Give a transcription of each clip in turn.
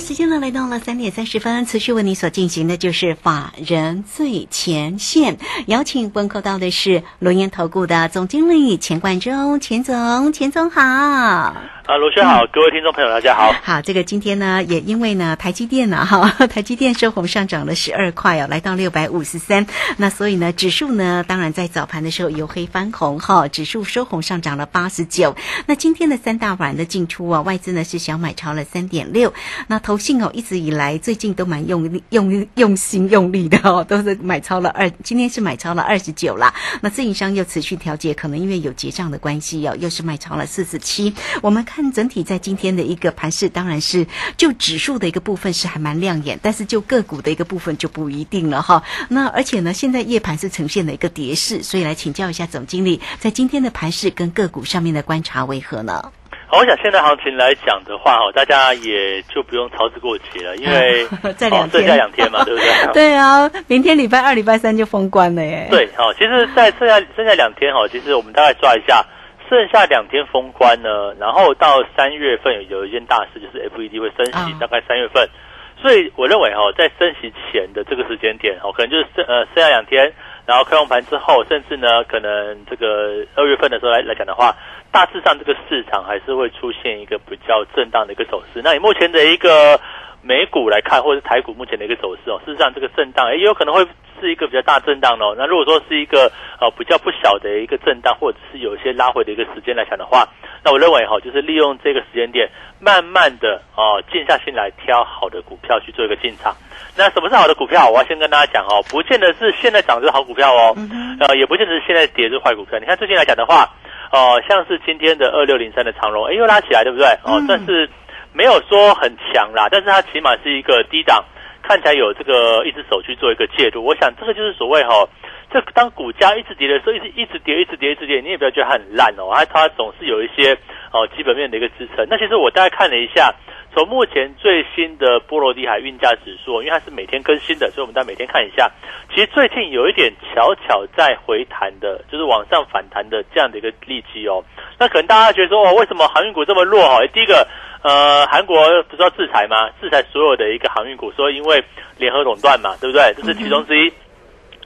时间呢来到了三点三十分，持续为你所进行的就是法人最前线，邀请问候到的是龙岩投顾的总经理钱冠中，钱总，钱总好。啊，罗轩好，各位听众朋友，大家好。好，这个今天呢，也因为呢，台积电呢，哈，台积电收红上涨了十二块哦，来到六百五十三。那所以呢，指数呢，当然在早盘的时候由黑翻红哈，指数收红上涨了八十九。那今天的三大板的进出啊，外资呢是小买超了三点六。那投信哦，一直以来最近都蛮用力、用用心、用力的哦，都是买超了二，今天是买超了二十九啦。那自营商又持续调节，可能因为有结账的关系哦，又是卖超了四十七。我们看整体在今天的一个盘势，当然是就指数的一个部分是还蛮亮眼，但是就个股的一个部分就不一定了哈。那而且呢，现在夜盘是呈现了一个跌势，所以来请教一下总经理，在今天的盘势跟个股上面的观察为何呢？好，我想现在行情来讲的话，哦，大家也就不用操之过急了，因为 在两天，剩下两天嘛，对不对？对啊，明天礼拜二、礼拜三就封关了耶。对，好，其实，在剩下剩下两天，哈，其实我们大概抓一下，剩下两天封关呢，然后到三月份有一件大事，就是 FED 会升息，大概三月份，所以我认为，哈，在升息前的这个时间点，哦，可能就是剩呃剩下两天。然后开完盘之后，甚至呢，可能这个二月份的时候来来讲的话，大致上这个市场还是会出现一个比较震荡的一个走势。那以目前的一个美股来看，或者是台股目前的一个走势哦，事实上这个震荡也有可能会是一个比较大震荡哦。那如果说是一个呃比较不小的一个震荡，或者是有一些拉回的一个时间来讲的话，那我认为哈，就是利用这个时间点，慢慢的哦静下心来挑好的股票去做一个进场。那什么是好的股票？我要先跟大家讲哦，不见得是现在涨就是好股票哦，呃，也不见得是现在跌是坏股票。你看最近来讲的话，哦，像是今天的二六零三的长荣，哎，又拉起来，对不对？哦，但是没有说很强啦，但是它起码是一个低档，看起来有这个一只手去做一个介入。我想这个就是所谓哈，这当股价一直跌的时候，一直一直跌，一直跌，一直跌，你也不要觉得它很烂哦，它它总是有一些哦基本面的一个支撑。那其实我大概看了一下。从目前最新的波罗的海运价指数，因为它是每天更新的，所以我们大家每天看一下。其实最近有一点巧巧在回弹的，就是往上反弹的这样的一个利基哦。那可能大家觉得说，哦，为什么航运股这么弱？哈，第一个，呃，韩国不是要制裁吗？制裁所有的一个航运股，说因为联合垄断嘛，对不对？这是其中之一。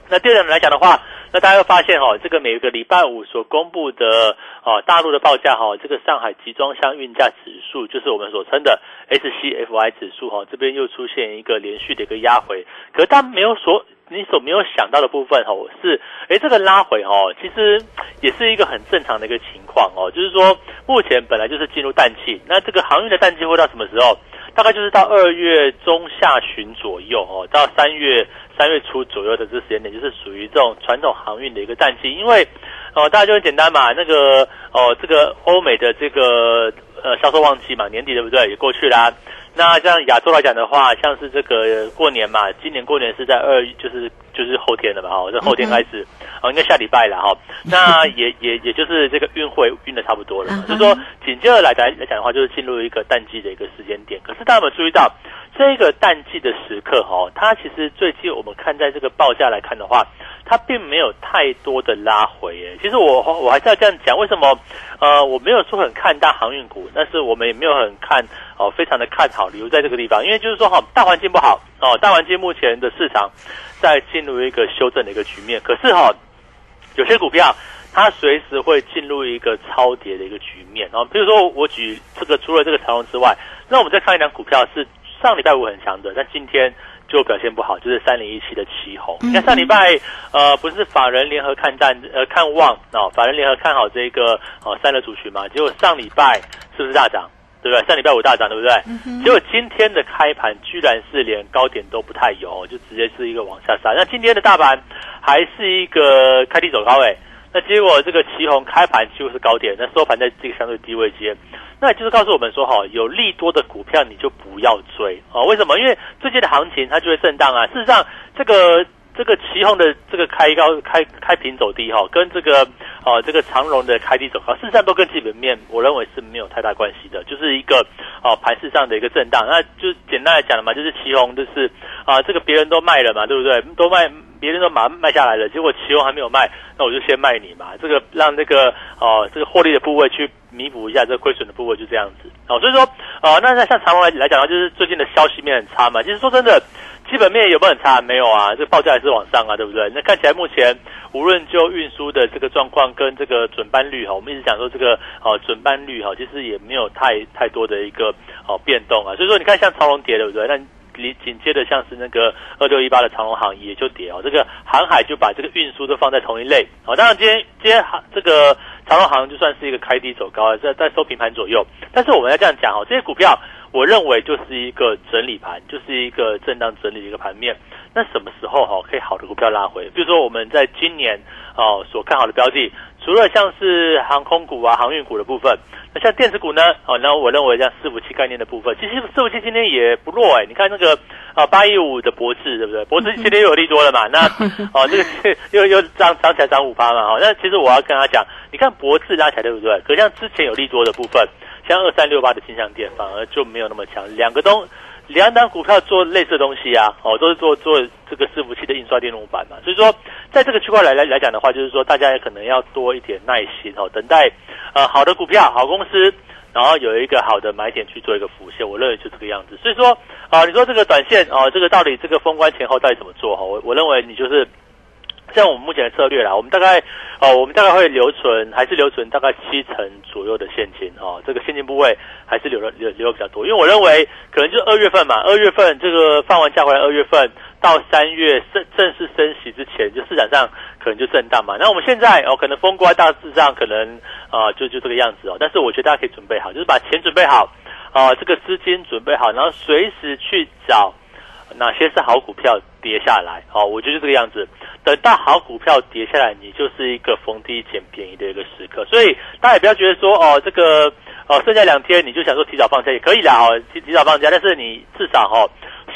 那第二点来讲的话。那大家会发现哈，这个每个礼拜五所公布的哦大陆的报价哈，这个上海集装箱运价指数，就是我们所称的 SCFI 指数哈，这边又出现一个连续的一个压回。可是它没有所你所没有想到的部分哦，是哎这个拉回哦，其实也是一个很正常的一个情况哦，就是说目前本来就是进入淡季，那这个航运的淡季会到什么时候？大概就是到二月中下旬左右哦，到三月。三月初左右的这时间点，就是属于这种传统航运的一个淡季，因为，哦，大家就很简单嘛，那个哦，这个欧美的这个呃销售旺季嘛，年底对不对？也过去啦。那像亚洲来讲的话，像是这个过年嘛，今年过年是在二，就是就是后天了嘛，哈，这后天开始，哦，应该下礼拜了哈。那也也也就是这个运会运的差不多了，就是说紧接着来来来讲的话，就是进入一个淡季的一个时间点。可是大家有没有注意到？这个淡季的时刻，哈，它其实最近我们看在这个报价来看的话，它并没有太多的拉回。哎，其实我我还是要这样讲，为什么？呃，我没有说很看大航运股，但是我们也没有很看哦，非常的看好留在这个地方，因为就是说哈，大环境不好哦，大环境目前的市场在进入一个修正的一个局面。可是哈，有些股票它随时会进入一个超跌的一个局面。然后，比如说我举这个，除了这个长龙之外，那我们再看一张股票是。上礼拜五很强的，但今天就表现不好，就是三零一七的旗红。你看上礼拜，呃，不是法人联合看淡，呃，看旺啊，法人联合看好这个哦三的主群嘛？结果上礼拜是不是大涨？对不对？上礼拜五大涨，对不对？结果今天的开盘居然是连高点都不太有，就直接是一个往下杀。那今天的大盘还是一个开低走高，位，那结果这个旗红开盘几乎是高点，那收盘在这个相对低位间。那就是告诉我们说，哈，有利多的股票你就不要追啊？为什么？因为最近的行情它就会震荡啊。事实上，这个这个旗宏的这个开高开开平走低哈，跟这个哦这个长荣的开低走高，事实上都跟基本面我认为是没有太大关系的，就是一个哦盘势上的一个震荡。那就简单来讲了嘛，就是旗宏就是啊这个别人都卖了嘛，对不对？都卖。别人都马上卖下来了，结果期货还没有卖，那我就先卖你嘛。这个让那个哦，这个获利的部位去弥补一下这个亏损的部位，就这样子。哦，所以说，哦，那那像长隆来来讲的话，就是最近的消息面很差嘛。其实说真的，基本面有没有很差？没有啊，这报价还是往上啊，对不对？那看起来目前无论就运输的这个状况跟这个准班率哈，我们一直讲说这个哦准班率哈，其实也没有太太多的一个哦变动啊。所以说，你看像长隆跌，对不对？那紧紧接着像是那个二六一八的长隆行也就跌哦，这个航海就把这个运输都放在同一类哦。当然今天今天航这个长隆行就算是一个开低走高，在在收平盘左右。但是我们要这样讲哦，这些股票我认为就是一个整理盘，就是一个震荡整理的一个盘面。那什么时候哈可以好的股票拉回？比如说我们在今年哦所看好的标的。除了像是航空股啊、航运股的部分，那像电子股呢？哦，那我认为像伺服器概念的部分，其实伺服器今天也不弱哎。你看那个啊，八一五的博智，对不对？博智今天又有利多了嘛？那 哦，这个又又涨涨起来涨五八嘛？哦，那其实我要跟他讲，你看博智拉起来对不对？可像之前有利多的部分，像二三六八的金相电反而就没有那么强，两个都。两档股票做类似的东西啊，哦，都是做做这个伺服器的印刷电路板嘛，所以说在这个区块来来来讲的话，就是说大家也可能要多一点耐心哦，等待呃好的股票、好公司，然后有一个好的买点去做一个浮现，我认为就这个样子。所以说啊，你说这个短线哦，这个到底这个封关前后到底怎么做哈？我我认为你就是。像我们目前的策略啦，我们大概哦，我们大概会留存，还是留存大概七成左右的现金哦。这个现金部位还是留了留留比较多，因为我认为可能就二月份嘛，二月份这个放完假回来，二月份到三月正正式升息之前，就市场上可能就震荡嘛。那我们现在哦，可能风刮大致上可能啊，就就这个样子哦。但是我觉得大家可以准备好，就是把钱准备好啊，这个资金准备好，然后随时去找。哪些是好股票跌下来？哦，我就是这个样子。等到好股票跌下来，你就是一个逢低捡便宜的一个时刻。所以大家也不要觉得说哦，这个哦剩下两天你就想说提早放假也可以啦哦，提提早放假。但是你至少哦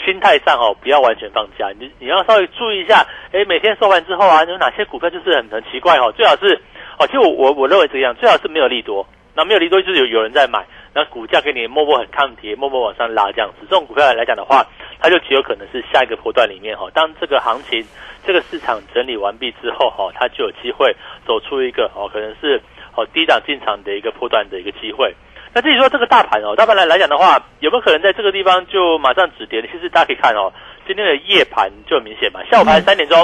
心态上哦不要完全放假，你你要稍微注意一下。哎，每天收完之后啊，有哪些股票就是很很奇怪哦？最好是哦，其实我我我认为这样，最好是没有利多。那没有利多就是有有人在买，那股价给你默默很抗跌，默默往上拉这样子。这种股票来讲的话。它就极有可能是下一个波段里面哈，当这个行情、这个市场整理完毕之后哈，它就有机会走出一个哦，可能是哦低档进场的一个波段的一个机会。那至于说这个大盘哦，大盘来来讲的话，有没有可能在这个地方就马上止跌？其实大家可以看哦，今天的夜盘就很明显嘛，下午盘三点钟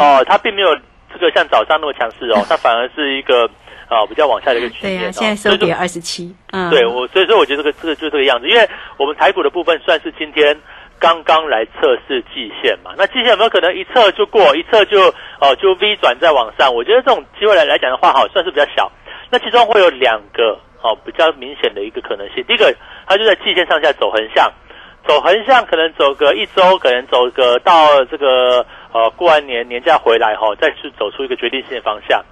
哦，它并没有这个像早上那么强势哦，它反而是一个啊比较往下的一个局面。对啊，现在收跌二十七。嗯，对我所以说我觉得这个这个就这个样子，因为我们台股的部分算是今天。刚刚来测试季线嘛，那季线有没有可能一测就过，一测就哦就 V 转再往上？我觉得这种机会来来讲的话，哈，算是比较小。那其中会有两个哦比较明显的一个可能性。第一个，它就在季线上下走横向，走横向可能走个一周，可能走个到这个呃过完年年假回来哈，再去走出一个决定性的方向。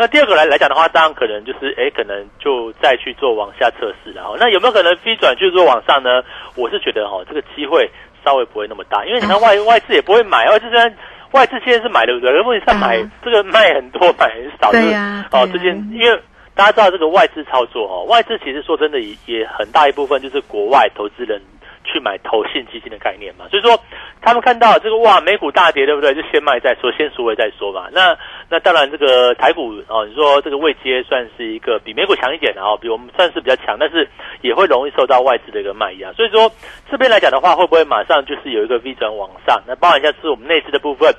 那第二个来来讲的话，当然可能就是哎，可能就再去做往下测试然后，那有没有可能 V 转去做往上呢？我是觉得哈，这个机会。稍微不会那么大，因为你看 外外资也不会买，外资虽然外资现在是买对不对？问题是买这个卖很多，买很少，对呀。哦，这件因为大家知道这个外资操作哦，外资其实说真的也也很大一部分就是国外投资人。去买投信基金的概念嘛，所以说他们看到这个哇，美股大跌，对不对？就先卖再说，先赎回再说嘛。那那当然，这个台股哦，你说这个位阶算是一个比美股强一点的哦，比我们算是比较强，但是也会容易受到外资的一个卖压。所以说这边来讲的话，会不会马上就是有一个 V 转往上？那包含一下是我们内资的部分，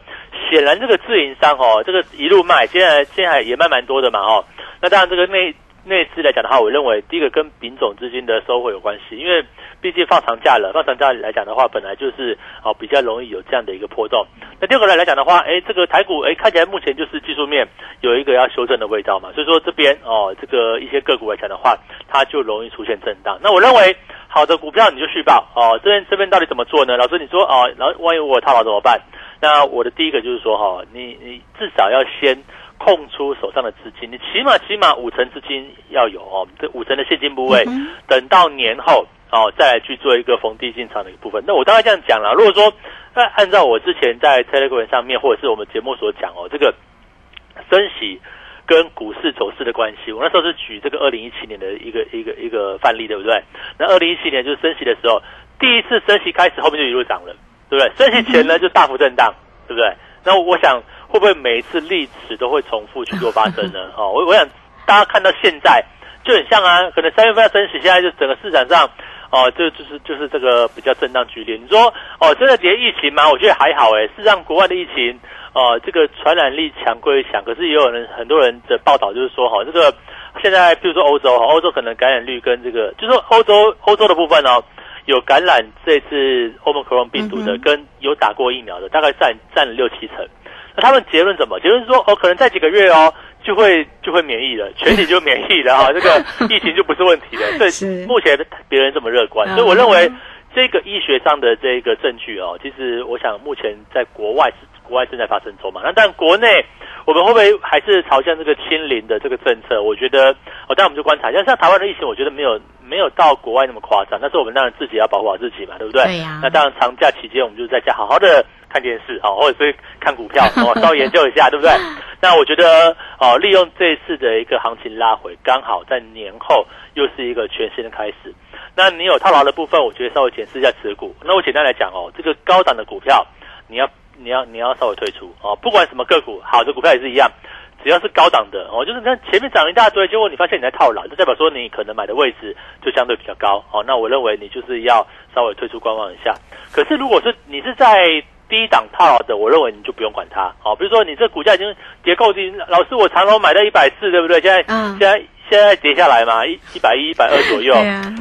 显然这个自营商哦，这个一路卖，现在现在也卖蛮多的嘛哦。那当然这个内内资来讲的话，我认为第一个跟丙种资金的收获有关系，因为。毕竟放长假了，放长假来讲的话，本来就是哦比较容易有这样的一个波动。那第二个来来讲的话，哎，这个台股哎看起来目前就是技术面有一个要修正的味道嘛，所以说这边哦这个一些个股来讲的话，它就容易出现震荡。那我认为好的股票你就续报哦，这边这边到底怎么做呢？老师你说哦，然后万一我套牢怎么办？那我的第一个就是说哈，你你至少要先空出手上的资金，你起码起码五成资金要有哦，这五成的现金部位，等到年后。哦，再来去做一个逢低进场的一个部分。那我大概这样讲了，如果说那按照我之前在 Telegram 上面或者是我们节目所讲哦，这个升息跟股市走势的关系，我那时候是举这个二零一七年的一个一个一个范例，对不对？那二零一七年就是升息的时候，第一次升息开始，后面就一路涨了，对不对？升息前呢就大幅震荡，对不对？那我想会不会每一次历史都会重复去做发生呢？哦，我我想大家看到现在就很像啊，可能三月份要升息，现在就整个市场上。哦，就就是就是这个比较震荡剧烈。你说哦，真的跌疫情吗？我觉得还好哎。事实上，国外的疫情，哦，这个传染力强归强，可是也有人很多人的报道就是说，哈，这个现在比如说欧洲，欧洲可能感染率跟这个，就是说欧洲欧洲的部分哦，有感染这次欧盟克隆病毒的，跟有打过疫苗的，大概占占了六七成。那他们结论怎么？结论是说，哦，可能在几个月哦。就会就会免疫了，全体就免疫了哈，这个 疫情就不是问题了。所以目前别人这么乐观，所以我认为这个医学上的这个证据哦，其实我想目前在国外是国外正在发生中嘛。那但国内我们会不会还是朝向这个清零的这个政策？我觉得哦，但我们就观察，像像台湾的疫情，我觉得没有没有到国外那么夸张。但是我们当然自己要保护好自己嘛，对不对？对呀。那当然长假期间，我们就在家好好的。看电视哦，或者是看股票 哦，稍微研究一下，对不对？那我觉得哦，利用这一次的一个行情拉回，刚好在年后又是一个全新的开始。那你有套牢的部分，我觉得稍微检视一下持股。那我简单来讲哦，这个高档的股票，你要你要你要稍微退出哦。不管什么个股，好的股票也是一样，只要是高档的哦，就是你看前面涨一大堆，结果你发现你在套牢，就代表说你可能买的位置就相对比较高哦。那我认为你就是要稍微退出观望一下。可是如果是你是在低档套牢的，我认为你就不用管它。好，比如说你这股价已经跌够低，老师我长隆买到一百四，对不对？现在现在现在跌下来嘛，一一百一、一百二左右。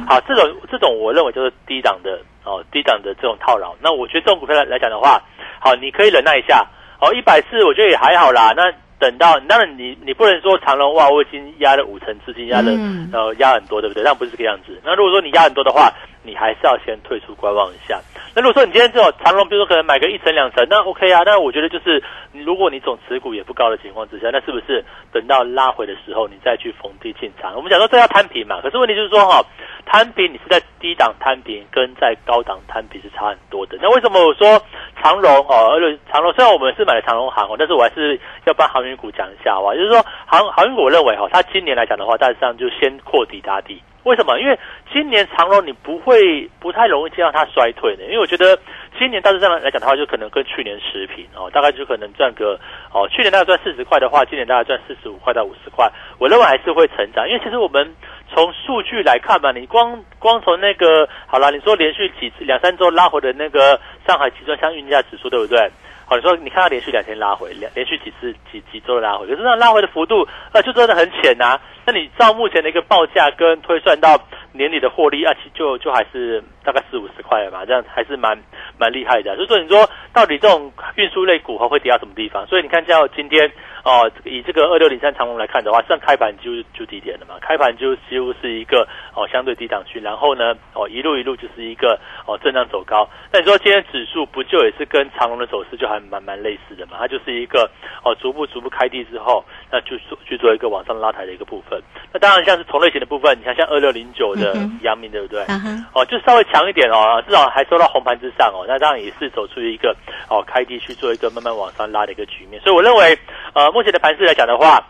好，这种这种我认为就是低档的哦，低档的这种套牢。那我觉得这种股票来来讲的话，好，你可以忍耐一下。哦，一百四我觉得也还好啦。那等到当然你你不能说长隆哇，我已经压了五成资金，压了呃压很多，对不对？但不是这个样子。那如果说你压很多的话，你还是要先退出观望一下。那如果说你今天这种长隆，比如说可能买个一层两层，那 OK 啊。那我觉得就是，如果你总持股也不高的情况之下，那是不是等到拉回的时候，你再去逢低进场？我们讲说这要摊平嘛。可是问题就是说哈，摊平你是在低档摊平，跟在高档摊平是差很多的。那为什么我说长隆哦，而且长隆虽然我们是买了长隆航哦，但是我还是要帮航运股讲一下哇。就是说航航运股，我认为哈，它今年来讲的话，大致上就先扩底打底。为什么？因为今年长隆你不会不太容易见到它衰退的，因为我觉得今年大致上来讲的话，就可能跟去年持平哦，大概就可能赚个哦，去年大概赚四十块的话，今年大概赚四十五块到五十块，我认为还是会成长。因为其实我们从数据来看嘛，你光光从那个好了，你说连续几次两三周拉回的那个上海集装箱运价指数，对不对？你说你看它连续两天拉回，连连续几次几几周的拉回，可是那拉回的幅度呃就真的很浅呐。那你照目前的一个报价跟推算到年底的获利啊，其就就还是大概四五十块嘛，这样还是蛮蛮厉害的。所以说你说到底这种运输类股会跌到什么地方？所以你看像今天哦，以这个二六零三长龙来看的话，上开盘就就低点了嘛，开盘就几乎是一个哦相对低档区，然后呢哦一路一路就是一个哦震荡走高。那你说今天指数不就也是跟长龙的走势就还蛮蛮类似的嘛？它就是一个哦逐步逐步开低之后，那就做去做一个往上拉抬的一个部分。那当然像是同类型的部分，你看像二六零九的阳明，对不对？哦，就稍微强一点哦，至少还收到红盘之上哦。那当然也是走出一个哦开低去做一个慢慢往上拉的一个局面。所以我认为，呃，目前的盘势来讲的话，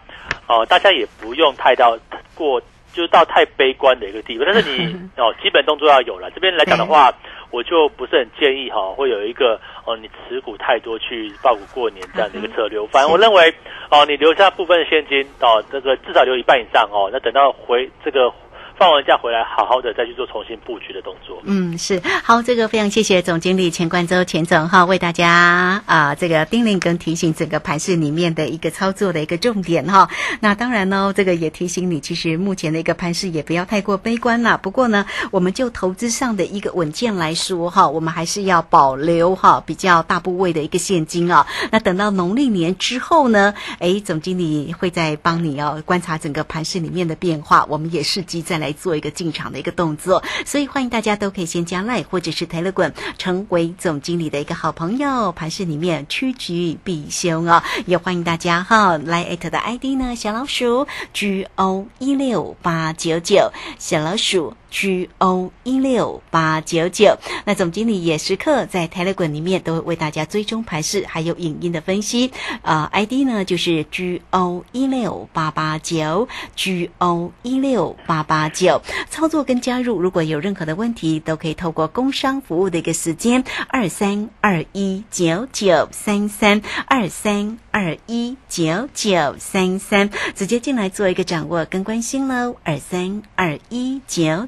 哦，大家也不用太到过，就是到太悲观的一个地步。但是你 哦，基本动作要有了。这边来讲的话。我就不是很建议哈，会有一个哦，你持股太多去报股过年这样的一个策略。反正我认为哦，你留下部分的现金哦，这个至少留一半以上哦，那等到回这个。放完假回来，好好的再去做重新布局的动作。嗯，是好，这个非常谢谢总经理钱冠周钱总哈，为大家啊这个叮咛跟提醒整个盘市里面的一个操作的一个重点哈。那当然呢，这个也提醒你，其实目前的一个盘势也不要太过悲观啦。不过呢，我们就投资上的一个稳健来说哈，我们还是要保留哈比较大部位的一个现金啊。那等到农历年之后呢，哎，总经理会再帮你要观察整个盘市里面的变化，我们也伺机再来。做一个进场的一个动作，所以欢迎大家都可以先加赖或者是 Telegram 成为总经理的一个好朋友，盘市里面趋吉避凶哦。也欢迎大家哈来艾特的 ID 呢，小老鼠 G O 一六八九九，小老鼠 G O 一六八九九。那总经理也时刻在 Telegram 里面都会为大家追踪盘势，还有影音的分析。啊，ID 呢就是 G O 一六八八九 G O 一六八八九。操作跟加入，如果有任何的问题，都可以透过工商服务的一个时间二三二一九九三三二三二一九九三三，直接进来做一个掌握跟关心喽。二三二一九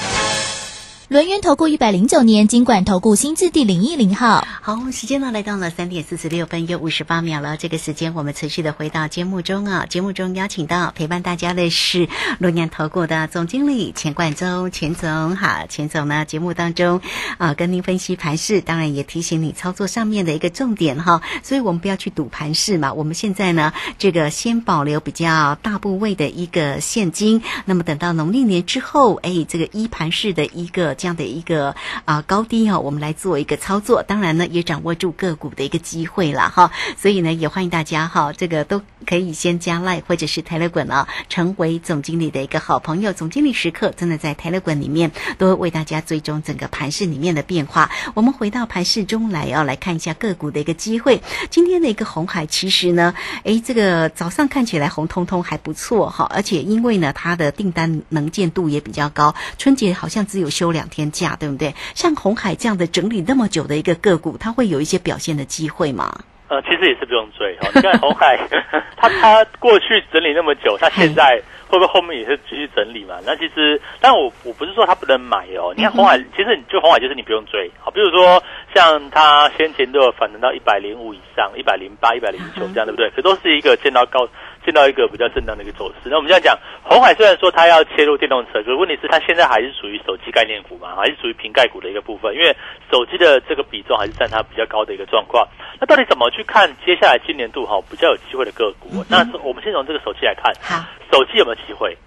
轮源投顾一百零九年经管投顾新字第零一零号，好，时间呢来到了三点四十六分又五十八秒了。这个时间我们持续的回到节目中啊，节目中邀请到陪伴大家的是轮源投顾的总经理钱冠中，钱总好，钱总呢节目当中啊跟您分析盘势，当然也提醒你操作上面的一个重点哈，所以我们不要去赌盘势嘛。我们现在呢这个先保留比较大部位的一个现金，那么等到农历年之后，哎，这个一盘式的一个。这样的一个啊高低哈，我们来做一个操作，当然呢也掌握住个股的一个机会了哈，所以呢也欢迎大家哈，这个都可以先加 Line 或者是 Telegram 啊，成为总经理的一个好朋友。总经理时刻真的在 Telegram 里面都为大家追踪整个盘市里面的变化。我们回到盘市中来要来看一下个股的一个机会。今天的一个红海其实呢，诶，这个早上看起来红彤彤还不错哈，而且因为呢它的订单能见度也比较高，春节好像只有休两。天价对不对？像红海这样的整理那么久的一个个股，它会有一些表现的机会吗？呃，其实也是不用追哦。你看红海，它它过去整理那么久，它现在会不会后面也是继续整理嘛？那其实，但我我不是说它不能买哦。你看红海，其实你就红海就是你不用追好，比如说像它先前都有反弹到一百零五以上，一百零八、一百零九这样，对不对？可都是一个见到高。见到一个比较震荡的一个走势，那我们这样讲，红海虽然说它要切入电动车，可是问题是它现在还是属于手机概念股嘛，还是属于瓶盖股的一个部分，因为手机的这个比重还是占它比较高的一个状况。那到底怎么去看接下来今年度哈比较有机会的个股？那我们先从这个手机来看，手机有没有机会？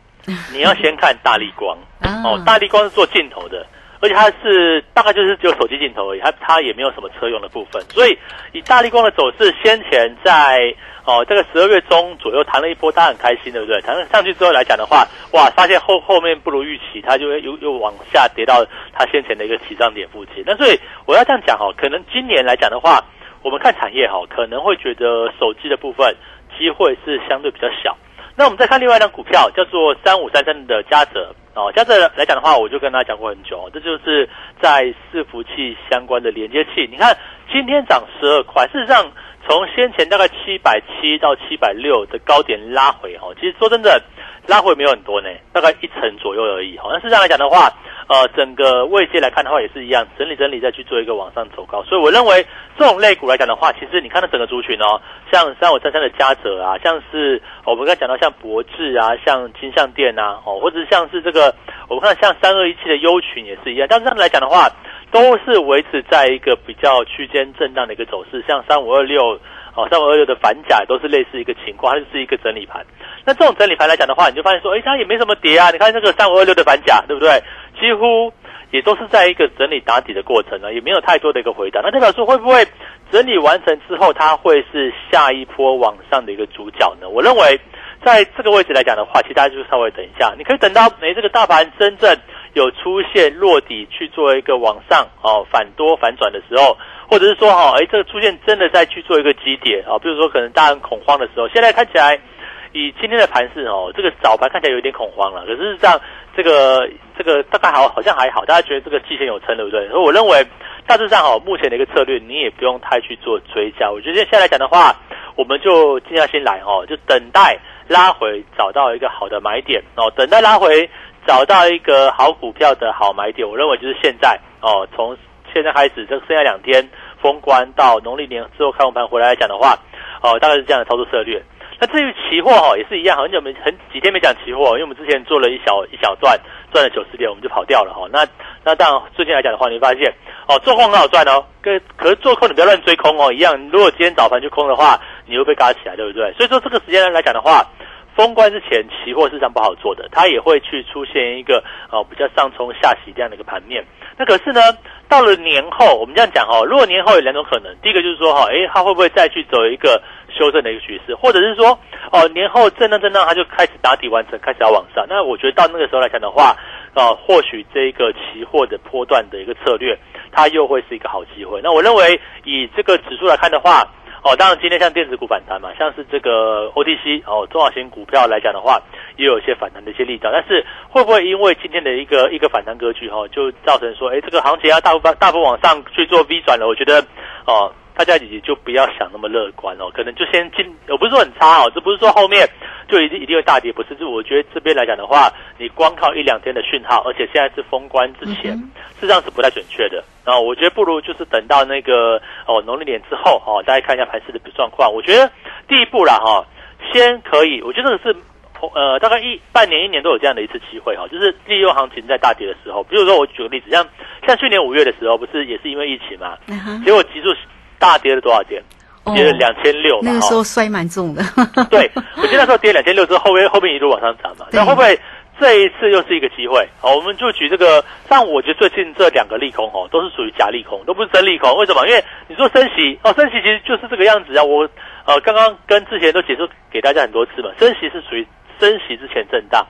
你要先看大力光 哦，大力光是做镜头的。而且它是大概就是只有手机镜头而已，它它也没有什么车用的部分。所以以大力光的走势，先前在哦这个十二月中左右弹了一波，大家很开心，对不对？弹上去之后来讲的话，哇，发现后后面不如预期，它就会又又往下跌到它先前的一个起涨点附近。那所以我要这样讲哈，可能今年来讲的话，我们看产业哈，可能会觉得手机的部分机会是相对比较小。那我们再看另外一张股票，叫做三五三三的嘉泽哦。嘉泽来讲的话，我就跟他讲过很久，这就是在伺服器相关的连接器。你看今天涨十二块，事实上从先前大概七百七到七百六的高点拉回哦，其实说真的拉回没有很多呢，大概一成左右而已。好，那事实上来讲的话。呃，整个位阶来看的话，也是一样，整理整理再去做一个往上走高。所以我认为这种类股来讲的话，其实你看到整个族群哦，像三五三三的嘉泽啊，像是我们刚才讲到像博智啊，像金象店啊，哦，或者像是这个我们看像三二一七的优群也是一样。但是这样来讲的话，都是维持在一个比较区间震荡的一个走势。像三五二六哦，三五二六的反甲都是类似一个情况，它就是一个整理盘。那这种整理盘来讲的话，你就发现说，哎，它也没什么跌啊。你看这个三五二六的反甲，对不对？几乎也都是在一个整理打底的过程呢，也没有太多的一个回答。那代表说会不会整理完成之后，它会是下一波往上的一个主角呢？我认为在这个位置来讲的话，其实大家就稍微等一下，你可以等到哎这个大盘真正有出现落底去做一个往上哦反多反转的时候，或者是说哈，哎，这个出现真的在去做一个基点啊，比如说可能大家恐慌的时候，现在看起来以今天的盘势哦，这个早盘看起来有点恐慌了，可是这样这个这个大概好好像还好，大家觉得这个季线有撑，对不对？所以我认为大致上哦，目前的一个策略你也不用太去做追加，我觉得现在来讲的话，我们就静下心来哦，就等待拉回找到一个好的买点哦，等待拉回。找到一个好股票的好买点，我认为就是现在哦。从现在开始，这剩下两天封关到农历年之后开红盘回来来讲的话，哦，大概是这样的操作策略。那至于期货哈，也是一样，很久没很几天没讲期货，因为我们之前做了一小一小段赚了九十点，我们就跑掉了哈。那那当然最近来讲的话，你会发现哦，做空很好赚哦，跟可是做空你不要乱追空哦一样。如果今天早盘就空的话，你会被嘎起来，对不对？所以说这个时间来讲的话。封关之前，期货市场不好做的，它也会去出现一个哦比较上冲下洗这样的一个盘面。那可是呢，到了年后，我们这样讲哦，如果年后有两种可能，第一个就是说哈，诶，它会不会再去走一个修正的一个趋势，或者是说哦年后震荡震荡，它就开始打底完成，开始要往上。那我觉得到那个时候来讲的话，哦，或许这个期货的波段的一个策略，它又会是一个好机会。那我认为以这个指数来看的话。哦，当然，今天像电子股反弹嘛，像是这个 OTC 哦，中小型股票来讲的话，也有一些反弹的一些力道。但是会不会因为今天的一个一个反弹格局哈，就造成说，哎，这个行情要大幅大幅往上去做 V 转了？我觉得哦。大家也就不要想那么乐观哦，可能就先进，我不是说很差哦，这不是说后面就一定一定会大跌，不是。就我觉得这边来讲的话，你光靠一两天的讯号，而且现在是封关之前，事实上是不太准确的。然后我觉得不如就是等到那个哦农历年之后哦，大家看一下盘市的状况。我觉得第一步啦哈，先可以，我觉得是呃大概一半年一年都有这样的一次机会哈，就是利用行情在大跌的时候，比如说我举个例子，像像去年五月的时候，不是也是因为疫情嘛，结果急速。大跌了多少点？跌了两千六那个时候摔蛮重的。对，我记得那时候跌两千六之后，后面后面一路往上涨嘛。那会不会这一次又是一个机会？好，我们就举这个，像我觉得最近这两个利空哦，都是属于假利空，都不是真利空。为什么？因为你说升息哦，升息其实就是这个样子啊。我呃刚刚跟之前都解释给大家很多次嘛，升息是属于升息之前震荡，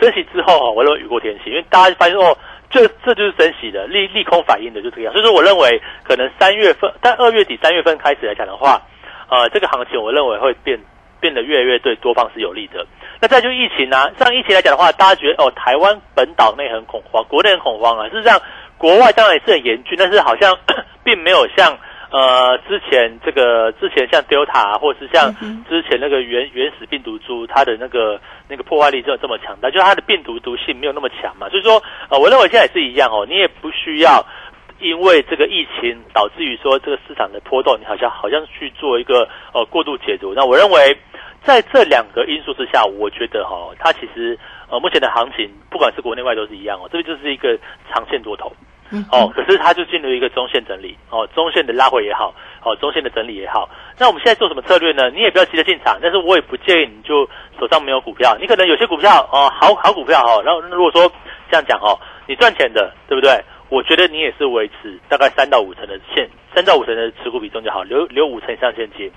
升息之后哦，我认为雨过天晴，因为大家发现哦。这这就是升息的利利空反应的就这个样，所以说我认为可能三月份，但二月底三月份开始来讲的话，呃，这个行情我认为会变变得越来越对多方是有利的。那再就疫情呢，像疫情来讲的话，大家觉得哦，台湾本岛内很恐慌，国内很恐慌啊，事实上国外当然也是很严峻，但是好像 并没有像。呃，之前这个之前像 Delta 或者是像之前那个原原始病毒株，它的那个那个破坏力就这么强大，就是它的病毒毒性没有那么强嘛。所以说，呃，我认为现在也是一样哦，你也不需要因为这个疫情导致于说这个市场的波动，你好像好像去做一个呃过度解读。那我认为在这两个因素之下，我觉得哈，它其实呃目前的行情，不管是国内外都是一样哦，这个就是一个长线多头。哦，可是它就进入一个中线整理，哦，中线的拉回也好，哦，中线的整理也好。那我们现在做什么策略呢？你也不要急着进场，但是我也不建议你就手上没有股票。你可能有些股票哦，好好股票哦，然后如果说这样讲哦，你赚钱的，对不对？我觉得你也是维持大概三到五成的现，三到五成的持股比重就好，留留五成以上现金。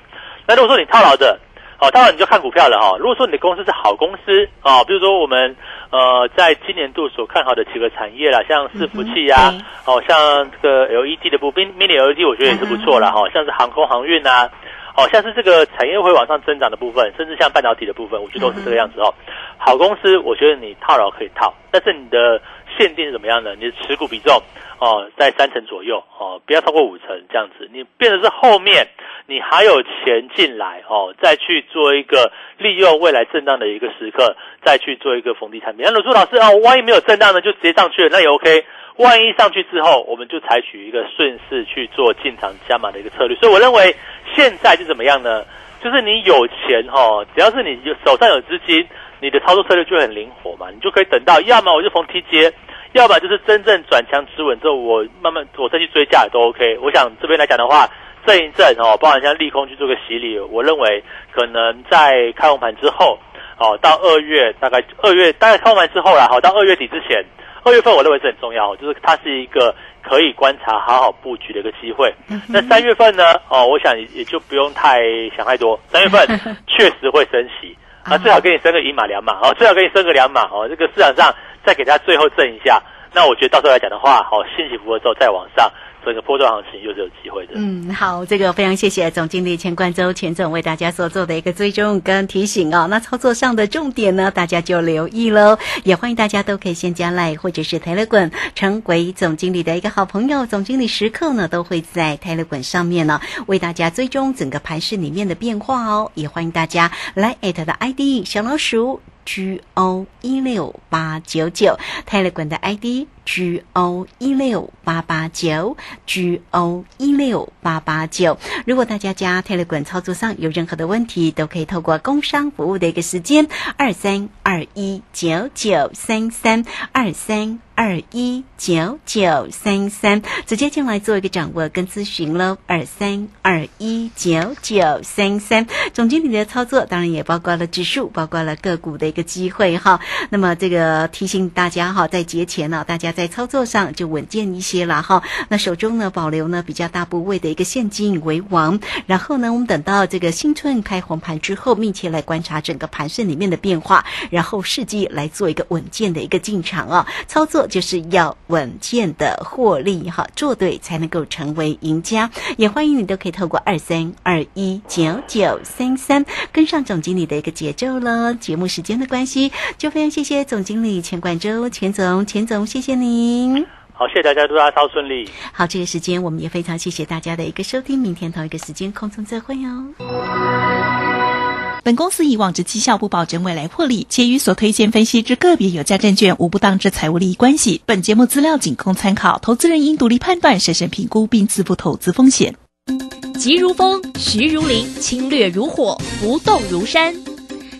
那如果说你套牢的，哦，当然你就看股票了哈。如果说你的公司是好公司啊，比如说我们呃在今年度所看好的几个产业啦，像伺服器呀，哦像这个 LED 的部分，Mini LED 我觉得也是不错了哈。像是航空航运呐，哦像是这个产业会往上增长的部分，甚至像半导体的部分，我觉得都是这个样子哦。好公司，我觉得你套牢可以套，但是你的限定是怎么样的？你的持股比重哦在三成左右哦，不要超过五成这样子。你变的是后面。你还有钱进来哦，再去做一个利用未来震荡的一个时刻，再去做一个逢低产品。那鲁朱老师啊，万一没有震荡呢，就直接上去了，那也 OK。万一上去之后，我们就采取一个顺势去做进场加码的一个策略。所以我认为现在是怎么样呢？就是你有钱哈，只要是你手上有资金，你的操作策略就很灵活嘛，你就可以等到，要么我就逢低接，要么就是真正转强止稳之后，我慢慢我再去追价都 OK。我想这边来讲的话。震一震哦，包含像利空去做个洗礼，我认为可能在开红盘之后，哦，到二月大概二月大概开红盘之后啦，好到二月底之前，二月份我认为是很重要，就是它是一个可以观察好好布局的一个机会。那三月份呢？哦，我想也就不用太想太多，三月份 确实会升息啊，最好给你升个一码两码哦，最好给你升个两码哦，这个市场上再给他最后震一下。那我觉得到时候来讲的话，好，信息符合之后再往上。整个波段行情又是有机会的。嗯，好，这个非常谢谢总经理钱冠周钱总为大家所做的一个追踪跟提醒哦。那操作上的重点呢，大家就留意喽。也欢迎大家都可以先加来或者是泰勒滚，成为总经理的一个好朋友。总经理时刻呢都会在泰勒滚上面呢为大家追踪整个盘市里面的变化哦。也欢迎大家来艾特的 ID 小老鼠 G O 一六八九九泰勒滚的 ID。G O 一六八八九，G O 一六八八九。如果大家加 Telegram 操作上有任何的问题，都可以透过工商服务的一个时间二三二一九九三三二三二一九九三三，直接进来做一个掌握跟咨询喽。二三二一九九三三，总经理的操作当然也包括了指数，包括了个股的一个机会哈。那么这个提醒大家哈，在节前呢，大家。在操作上就稳健一些了哈，那手中呢保留呢比较大部位的一个现金为王，然后呢我们等到这个新春开红盘之后，密切来观察整个盘势里面的变化，然后伺机来做一个稳健的一个进场啊，操作就是要稳健的获利哈，做对才能够成为赢家，也欢迎你都可以透过二三二一九九三三跟上总经理的一个节奏喽。节目时间的关系，就非常谢谢总经理钱冠周钱总钱总，谢谢你。您好，谢谢大家，祝大家超顺利。好，这个时间我们也非常谢谢大家的一个收听，明天同一个时间空中再会哦。本公司以往之绩效不保证未来获利，且与所推荐分析之个别有价证券无不当之财务利益关系。本节目资料仅供参考，投资人应独立判断、审慎评估并自负投资风险。急如风，徐如林，侵略如火，不动如山。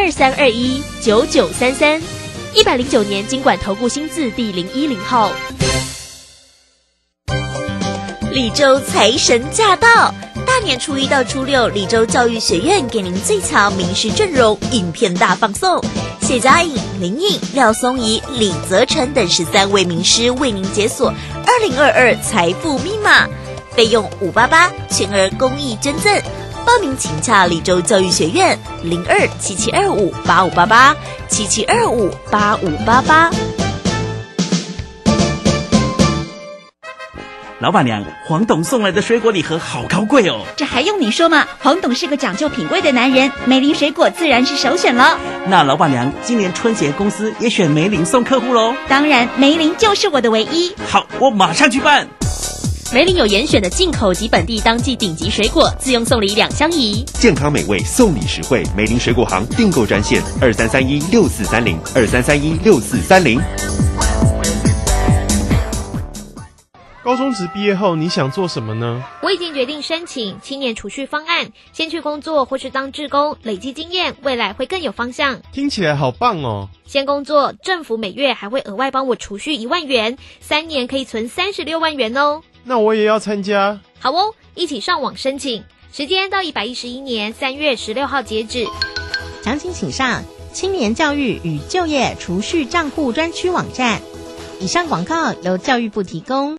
二三二一九九三三，一百零九年经管投顾新字第零一零号。李州财神驾到，大年初一到初六，李州教育学院给您最强名师阵容，影片大放送，谢佳颖、林颖、廖松怡、李泽成等十三位名师为您解锁二零二二财富密码，费用五八八，全额公益捐赠。报名请洽李州教育学院零二七七二五八五八八七七二五八五八八。老板娘，黄董送来的水果礼盒好高贵哦！这还用你说吗？黄董是个讲究品味的男人，梅林水果自然是首选了。那老板娘，今年春节公司也选梅林送客户喽？当然，梅林就是我的唯一。好，我马上去办。梅林有严选的进口及本地当季顶级水果，自用送礼两相宜，健康美味，送礼实惠。梅林水果行订购专线：二三三一六四三零二三三一六四三零。高中职毕业后，你想做什么呢？我已经决定申请青年储蓄方案，先去工作或是当志工，累积经验，未来会更有方向。听起来好棒哦！先工作，政府每月还会额外帮我储蓄一万元，三年可以存三十六万元哦。那我也要参加。好哦，一起上网申请，时间到一百一十一年三月十六号截止。详情请上青年教育与就业储蓄账户专区网站。以上广告由教育部提供。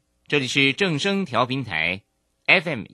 这里是正声调频台，FM。